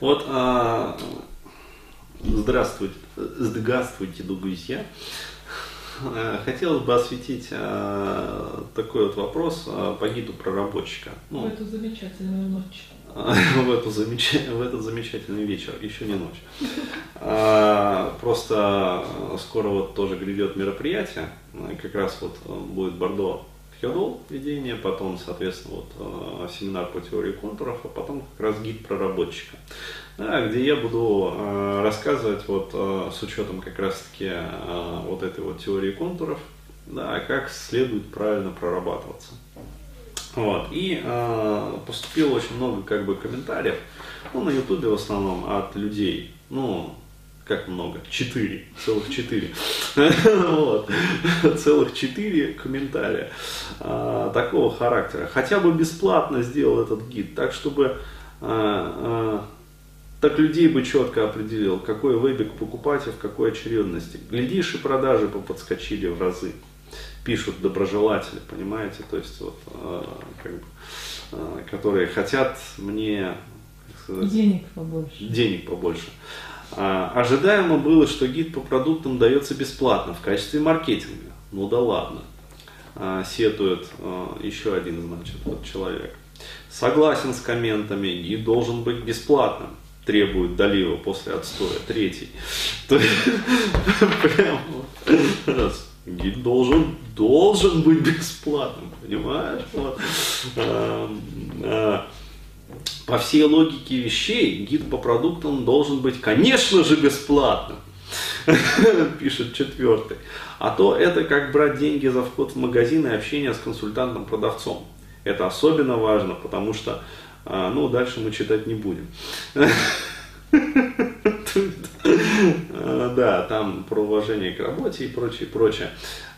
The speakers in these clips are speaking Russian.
Вот, а, здравствуйте, здравствуйте, друзья. Э, хотелось бы осветить а, такой вот вопрос а, по гиду проработчика. Ну, в эту замечательную ночь. в, эту замеч... в этот замечательный вечер, еще не ночь. А, просто скоро вот тоже грядет мероприятие, как раз вот будет Бордо Хедол ведение, потом, соответственно, вот э, семинар по теории контуров, а потом как раз гид проработчика, да, где я буду э, рассказывать вот э, с учетом как раз-таки вот этой вот теории контуров, да, как следует правильно прорабатываться. Вот. И э, поступило очень много как бы комментариев, ну, на ютубе в основном от людей, ну, как много? Четыре, целых четыре. вот. Целых четыре комментария а, такого характера. Хотя бы бесплатно сделал этот гид, так чтобы а, а, так людей бы четко определил, какой вебик покупать и в какой очередности. Глядишь, и продажи бы подскочили в разы. Пишут доброжелатели, понимаете, то есть вот, а, как бы, а, которые хотят мне сказать, денег побольше. Денег побольше. А, ожидаемо было, что гид по продуктам дается бесплатно в качестве маркетинга. Ну да ладно. А, сетует а, еще один, значит, вот человек. Согласен с комментами, гид должен быть бесплатным требует Далива после отстоя. Третий. То есть. Гид должен, должен быть бесплатным, понимаешь? По всей логике вещей гид по продуктам должен быть, конечно же, бесплатным, пишет четвертый. А то это как брать деньги за вход в магазин и общение с консультантом-продавцом. Это особенно важно, потому что, а, ну, дальше мы читать не будем. Да, там про уважение к работе и прочее, прочее.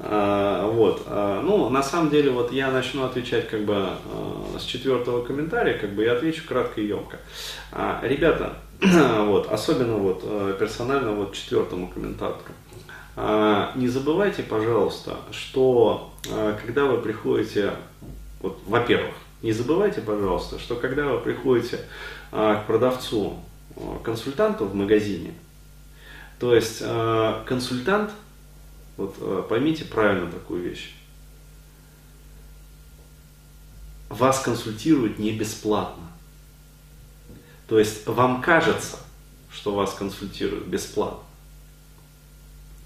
А, вот. А, ну, на самом деле, вот я начну отвечать как бы а, с четвертого комментария, как бы я отвечу кратко и емко. Ребята, вот, особенно вот персонально вот четвертому комментатору. Не забывайте, пожалуйста, что когда вы приходите, вот, во-первых, не забывайте, пожалуйста, что когда вы приходите к продавцу, консультанту в магазине, то есть консультант – вот э, поймите правильно такую вещь. Вас консультируют не бесплатно. То есть вам кажется, что вас консультируют бесплатно.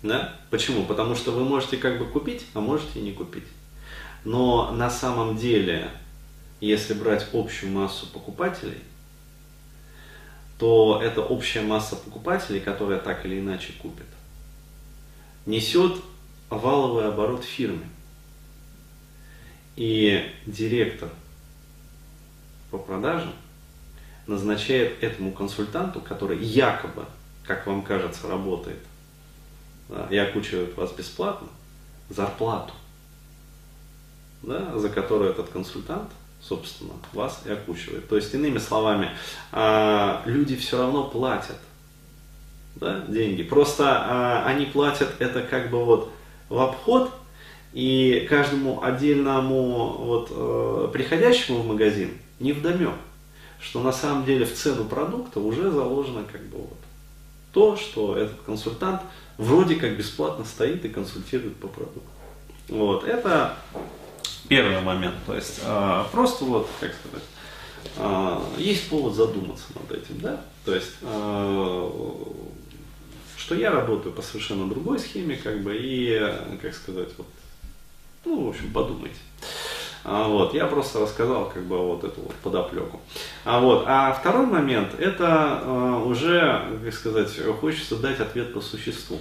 Да? Почему? Потому что вы можете как бы купить, а можете и не купить. Но на самом деле, если брать общую массу покупателей, то это общая масса покупателей, которая так или иначе купит несет валовый оборот фирмы. И директор по продажам назначает этому консультанту, который якобы, как вам кажется, работает да, и окучивает вас бесплатно, зарплату, да, за которую этот консультант, собственно, вас и окучивает. То есть, иными словами, а, люди все равно платят да, деньги. Просто а, они платят это как бы вот в обход, и каждому отдельному вот, э, приходящему в магазин не вдомек, что на самом деле в цену продукта уже заложено как бы вот то, что этот консультант вроде как бесплатно стоит и консультирует по продукту. Вот, это первый момент. То есть э, просто вот, как сказать, э, есть повод задуматься над этим, да? То есть э, что я работаю по совершенно другой схеме, как бы, и, как сказать, вот, ну, в общем, подумайте. А, вот, я просто рассказал как бы вот эту вот подоплеку. А, вот, а второй момент, это а, уже, как сказать, хочется дать ответ по существу.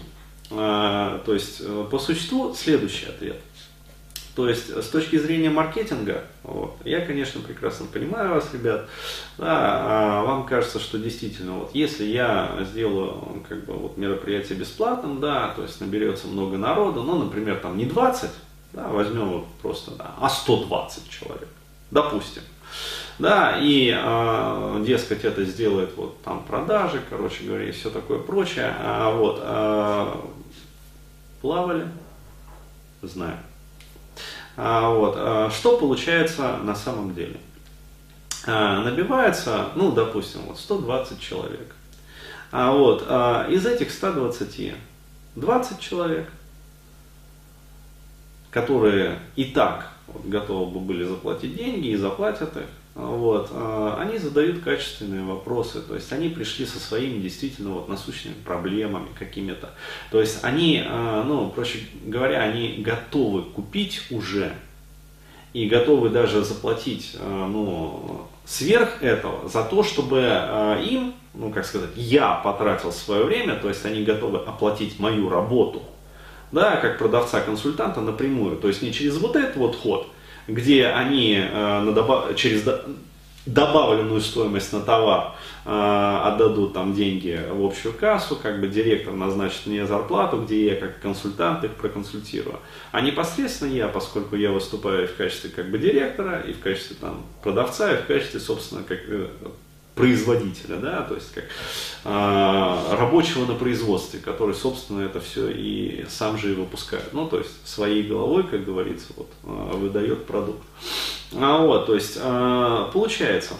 А, то есть, э, по существу следующий ответ – то есть с точки зрения маркетинга, вот, я, конечно, прекрасно понимаю вас, ребят. Да, а вам кажется, что действительно, вот, если я сделаю как бы, вот, мероприятие бесплатным, да, то есть наберется много народу, ну, например, там не 20, да, возьмем вот просто, да, а 120 человек, допустим. Да, и, э, дескать, это сделает вот там продажи, короче говоря, и все такое прочее. А, вот, э, плавали, знаю. А, вот. А, что получается на самом деле? а, набивается, ну, допустим, вот 120 человек. А вот из этих 120 20 человек, которые и так вот, готовы бы были заплатить деньги и заплатят их, вот, а, они задают качественные вопросы, то есть они пришли со своими действительно вот насущными проблемами какими-то. То есть они, а, ну, проще говоря, они готовы купить уже и готовы даже заплатить а, ну, сверх этого за то, чтобы им, ну как сказать, я потратил свое время, то есть они готовы оплатить мою работу, да, как продавца-консультанта напрямую, то есть не через вот этот вот ход, где они э, через добавленную стоимость на товар э, отдадут там деньги в общую кассу, как бы директор назначит мне зарплату, где я как консультант их проконсультирую. А непосредственно я, поскольку я выступаю в качестве как бы директора, и в качестве там продавца, и в качестве, собственно, как э, производителя, да, то есть как э, рабочего на производстве, который, собственно, это все и сам же и выпускает. Ну, то есть своей головой, как говорится, вот, э, выдает продукт. А, вот, то есть э, получается,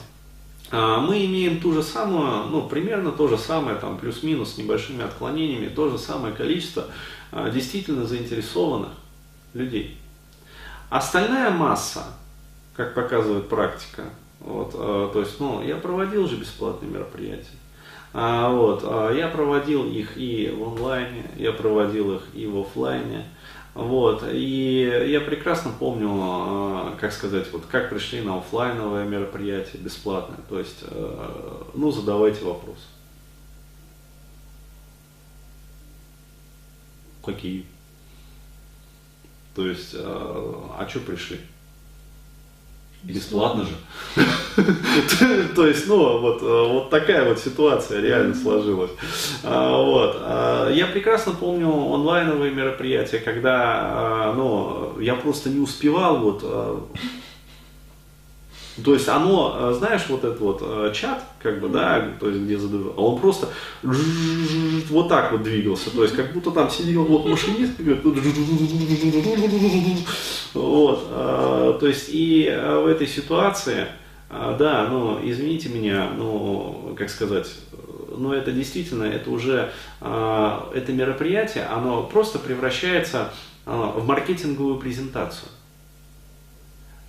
э, мы имеем ту же самую, ну, примерно то же самое, там, плюс-минус, с небольшими отклонениями, то же самое количество э, действительно заинтересованных людей. Остальная масса, как показывает практика, вот, э, то есть, ну, я проводил же бесплатные мероприятия. А, вот, а, я проводил их и в онлайне, я проводил их и в офлайне. Вот, и я прекрасно помню, а, как сказать, вот как пришли на офлайновое мероприятие бесплатное. То есть, э, ну, задавайте вопрос. Какие? То есть, а что пришли? Бесплатно же. То есть, ну, вот, э, вот такая вот ситуация реально сложилась. А, вот. А, я прекрасно помню онлайновые мероприятия, когда, а, ну, я просто не успевал вот то есть оно, э, знаешь, вот этот вот э, чат, как бы, да, то есть где задают, он просто вот так вот двигался, то есть как будто там сидел вот машинист, вот, э, то есть и в этой ситуации, да, ну, извините меня, ну, как сказать, но это действительно, это уже, это мероприятие, оно просто превращается в маркетинговую презентацию.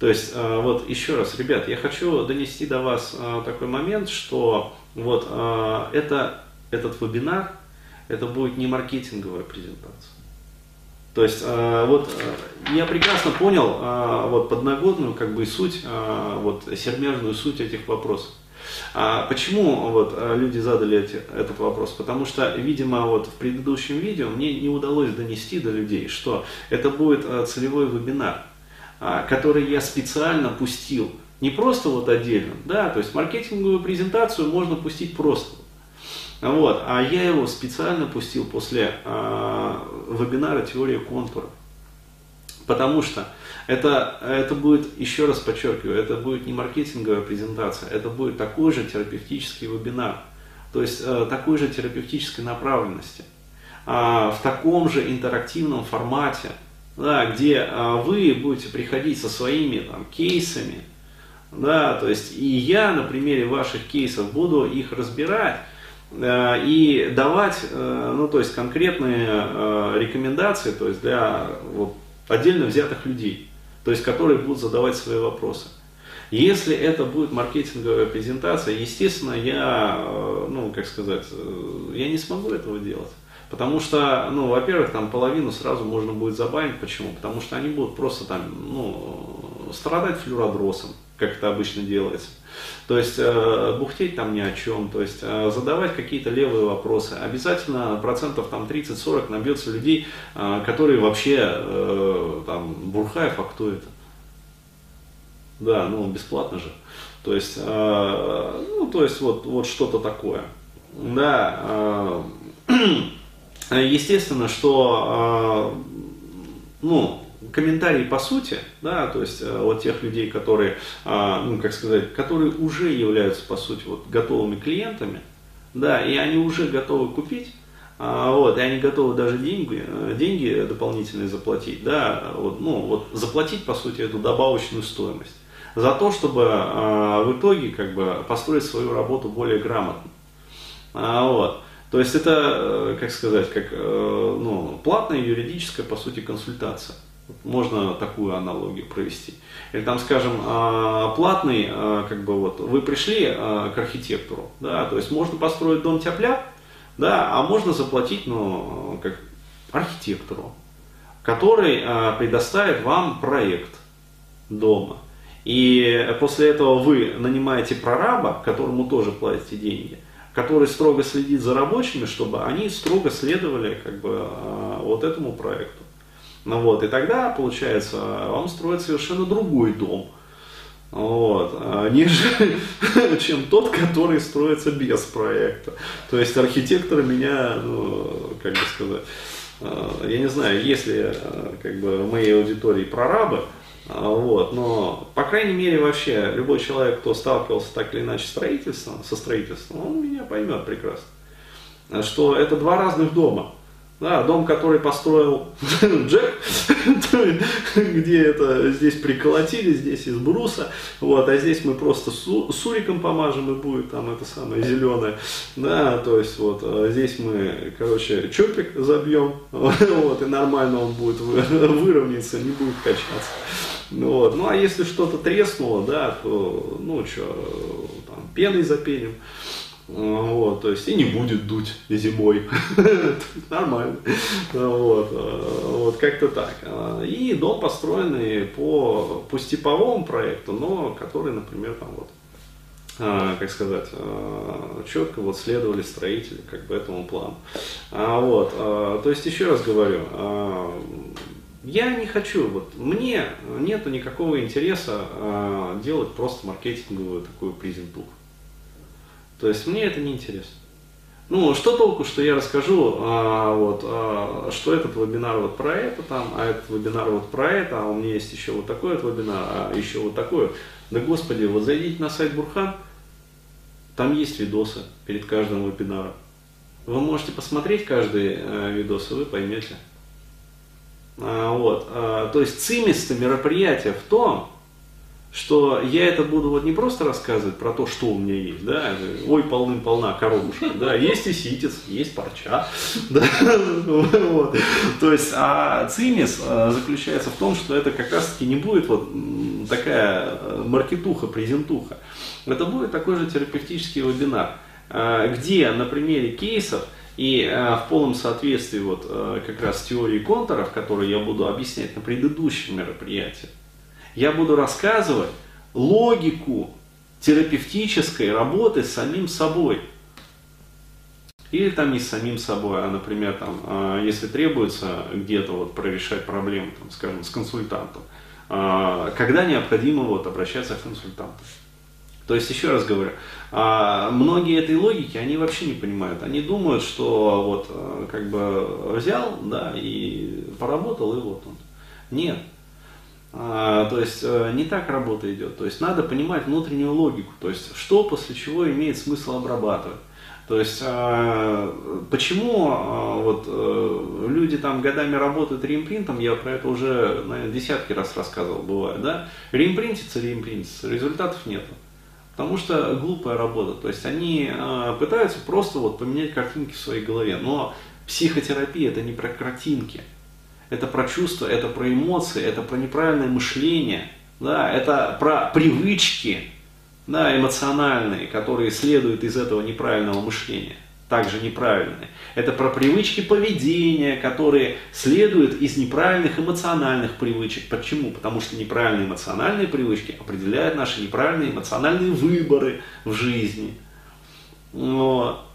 То есть, э, вот еще раз, ребят, я хочу донести до вас э, такой момент, что вот э, это, этот вебинар, это будет не маркетинговая презентация. То есть, вот я прекрасно понял вот подноготную как бы суть, вот сермяжную суть этих вопросов. А почему вот люди задали эти, этот вопрос? Потому что, видимо, вот в предыдущем видео мне не удалось донести до людей, что это будет целевой вебинар. А, который я специально пустил. Не просто вот отдельно, да, то есть маркетинговую презентацию можно пустить просто. Вот, а я его специально пустил после э, вебинара «Теория контура». Потому что это, это будет, еще раз подчеркиваю, это будет не маркетинговая презентация, это будет такой же терапевтический вебинар, то есть э, такой же терапевтической направленности, э, в таком же интерактивном формате, да, где а, вы будете приходить со своими там, кейсами, да, то есть и я на примере ваших кейсов буду их разбирать э, и давать, э, ну, то есть конкретные э, рекомендации, то есть для вот, отдельно взятых людей, то есть которые будут задавать свои вопросы. Если это будет маркетинговая презентация, естественно, я, э, ну, как сказать, э, я не смогу этого делать. Потому что, ну, во-первых, там половину сразу можно будет забанить. Почему? Потому что они будут просто там, ну, страдать флюродросом, как это обычно делается. То есть э, бухтеть там ни о чем, то есть э, задавать какие-то левые вопросы. Обязательно процентов там 30-40 набьется людей, э, которые вообще э, там Бурхаев, а кто это? Да, ну бесплатно же. То есть, э, ну, то есть вот, вот что-то такое. Да, э, Естественно, что а, ну, комментарии по сути, да, то есть э, вот тех людей, которые, ну, как сказать, которые уже являются, по сути, вот готовыми клиентами, да, и они уже готовы купить, вот, и они готовы даже деньги, э, деньги дополнительные заплатить, да, вот, ну, вот заплатить, по сути, эту добавочную стоимость. за то, чтобы э, в итоге как бы построить свою работу более грамотно. Вот. То есть это, э, как сказать, как э, ну, платная юридическая, по сути, консультация. Можно такую аналогию провести. Или там, скажем, а, платный, а, как бы вот, вы пришли к архитектору, да, то есть можно построить дом тяп да, а можно заплатить, ну, как архитектору, который предоставит вам проект дома. И после этого вы нанимаете прораба, которому тоже платите деньги, который строго следит за рабочими, чтобы они строго следовали как бы, вот этому проекту. Ну вот, и тогда, получается, вам строит совершенно другой дом. Вот, а, нежели, чем тот, который строится без проекта. То есть архитекторы меня, ну, как бы сказать, а, я не знаю, есть ли а, как бы, в моей аудитории прорабы, вот, но, по крайней мере, вообще, любой человек, кто сталкивался так или иначе строительством, со строительством, он меня поймет прекрасно, что это два разных дома. Да, дом, который построил Джек, где это здесь приколотили, здесь из бруса, вот, а здесь мы просто су, суриком помажем и будет там это самое зеленое, да, то есть вот а здесь мы, короче, чопик забьем, вот, и нормально он будет выровняться, не будет качаться. Вот. Ну а если что-то треснуло, да, то, ну что, там, пеной запеним. Вот, то есть и не будет дуть зимой. Нормально. Вот, вот как-то так. И дом построенный по, по типовому проекту, но который, например, там вот как сказать, четко вот следовали строители как бы этому плану. Вот, то есть еще раз говорю, я не хочу, вот мне нету никакого интереса делать просто маркетинговую такую презентуху. То есть мне это не интересно. Ну, что толку, что я расскажу, а, вот, а, что этот вебинар вот про это там, а этот вебинар вот про это, а у меня есть еще вот такой вот вебинар, а еще вот такой. Да господи, вот зайдите на сайт Бурхан, там есть видосы перед каждым вебинаром. Вы можете посмотреть каждый э, видос, и вы поймете. А, вот, а, то есть цимис мероприятия в том, что я это буду вот не просто рассказывать про то, что у меня есть, да, ой, полным-полна коробушка, да, есть и ситец, есть парча, да, вот. то есть, а цимис а, заключается в том, что это как раз-таки не будет вот такая э, маркетуха, презентуха, это будет такой же терапевтический вебинар, а, где на примере кейсов и в полном соответствии вот как раз теории контуров, которые я буду объяснять на предыдущем мероприятии, я буду рассказывать логику терапевтической работы с самим собой. Или там не с самим собой, а, например, там, а, если требуется где-то вот прорешать проблему, там, скажем, с консультантом, а, когда необходимо вот обращаться к консультанту. То есть, еще раз говорю, а, многие этой логики, они вообще не понимают. Они думают, что вот как бы взял, да, и поработал, и вот он. Нет. А, то есть э, не так работа идет. То есть надо понимать внутреннюю логику, то есть что после чего имеет смысл обрабатывать. То есть а, почему а, вот э, люди там годами работают реимпринтом, я про это уже наверное, десятки раз рассказывал, бывает, да? Реимпринтится, реимпринтится, результатов нету. Потому что глупая работа. То есть они пытаются просто вот поменять картинки в своей голове. Но психотерапия это не про картинки это про чувства, это про эмоции, это про неправильное мышление, да, это про привычки да, эмоциональные, которые следуют из этого неправильного мышления, также неправильные. Это про привычки поведения, которые следуют из неправильных эмоциональных привычек. Почему? Потому что неправильные эмоциональные привычки определяют наши неправильные эмоциональные выборы в жизни. Вот.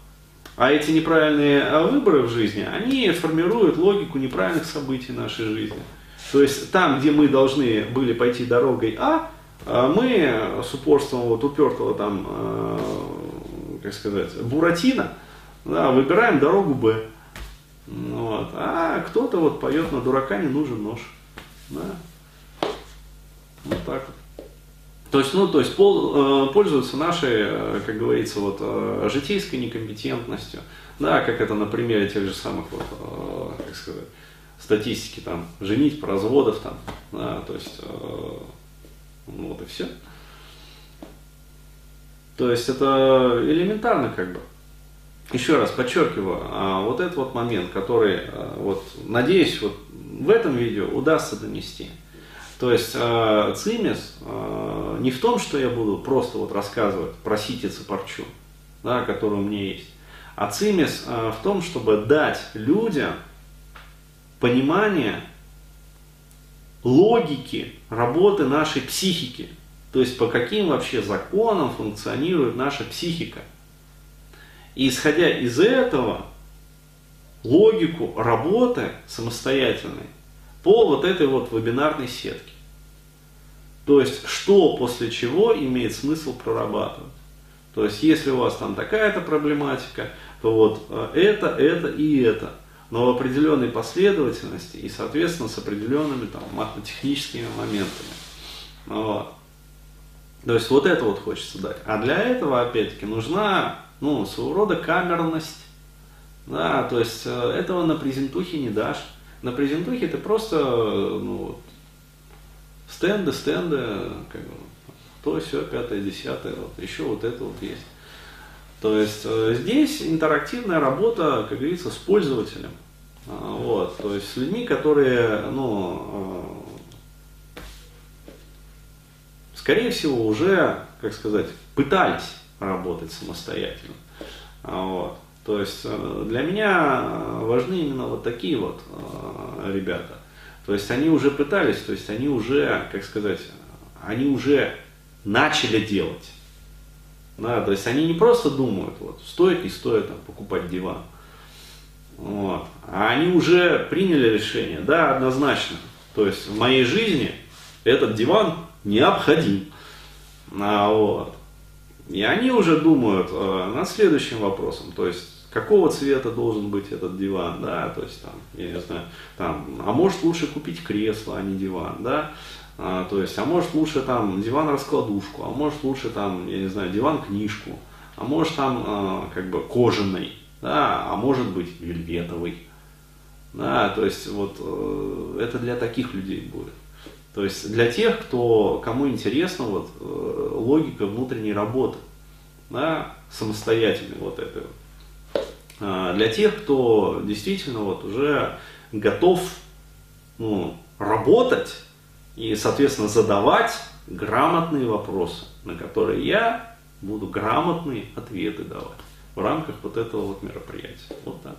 А эти неправильные а, выборы в жизни, они формируют логику неправильных событий нашей жизни. То есть там, где мы должны были пойти дорогой А, а мы с упорством вот упертого там, а, как сказать, Буратино, да, выбираем дорогу Б. Вот. А кто-то вот поет на дурака не нужен нож. Да. Вот так вот. То есть, ну, то есть пол, э, пользуются нашей, э, как говорится, вот, э, житейской некомпетентностью, да, как это на примере тех же самых, вот, как сказать, статистики, там, женить, разводов, там, да, то есть, ну, вот и все. То есть это элементарно как бы. Еще раз подчеркиваю, а, вот этот вот момент, который, вот, надеюсь, вот в этом видео удастся донести. То есть цимис не в том, что я буду просто вот рассказывать про ситицы парчу, да, который у меня есть, а цимис э, в том, чтобы дать людям понимание логики работы нашей психики. То есть по каким вообще законам функционирует наша психика. И исходя из этого, логику работы самостоятельной по вот этой вот вебинарной сетке. То есть, что после чего имеет смысл прорабатывать. То есть, если у вас там такая-то проблематика, то вот э, это, это и это. Но в определенной последовательности и, соответственно, с определенными там матотехническими моментами. Вот. То есть вот это вот хочется дать. А для этого, опять-таки, нужна ну, своего рода камерность. Да, то есть э, этого на презентухе не дашь. На презентухе ты просто, ну, вот, стенды, стенды, как бы, то, все, пятое, десятое, вот, еще вот это вот есть. То есть э, здесь интерактивная работа, как говорится, с пользователем. А, вот, то есть с людьми, которые, ну, э, скорее всего, уже, как сказать, пытались работать самостоятельно. А, вот. То есть э, для меня важны именно вот такие вот ребята. То есть они уже пытались, то есть они уже, как сказать, они уже начали делать. Да, то есть они не просто думают, вот, стоит не стоит там, покупать диван. Вот. А они уже приняли решение, да, однозначно. То есть в моей жизни этот диван необходим. А, вот. И они уже думают э, над следующим вопросом. То есть какого цвета должен быть этот диван, да, то есть там, я не знаю, там, а может лучше купить кресло, а не диван, да, а, то есть, а может лучше там диван-раскладушку, а может лучше там, я не знаю, диван-книжку, а может там а, как бы кожаный, да, а может быть вельветовый, да, то есть вот э, это для таких людей будет. То есть для тех, кто, кому интересна вот, э, логика внутренней работы, да, самостоятельной вот этой вот. А, для тех, кто действительно вот уже готов ну, работать и, соответственно, задавать грамотные вопросы, на которые я буду грамотные ответы давать в рамках вот этого вот мероприятия. Вот так.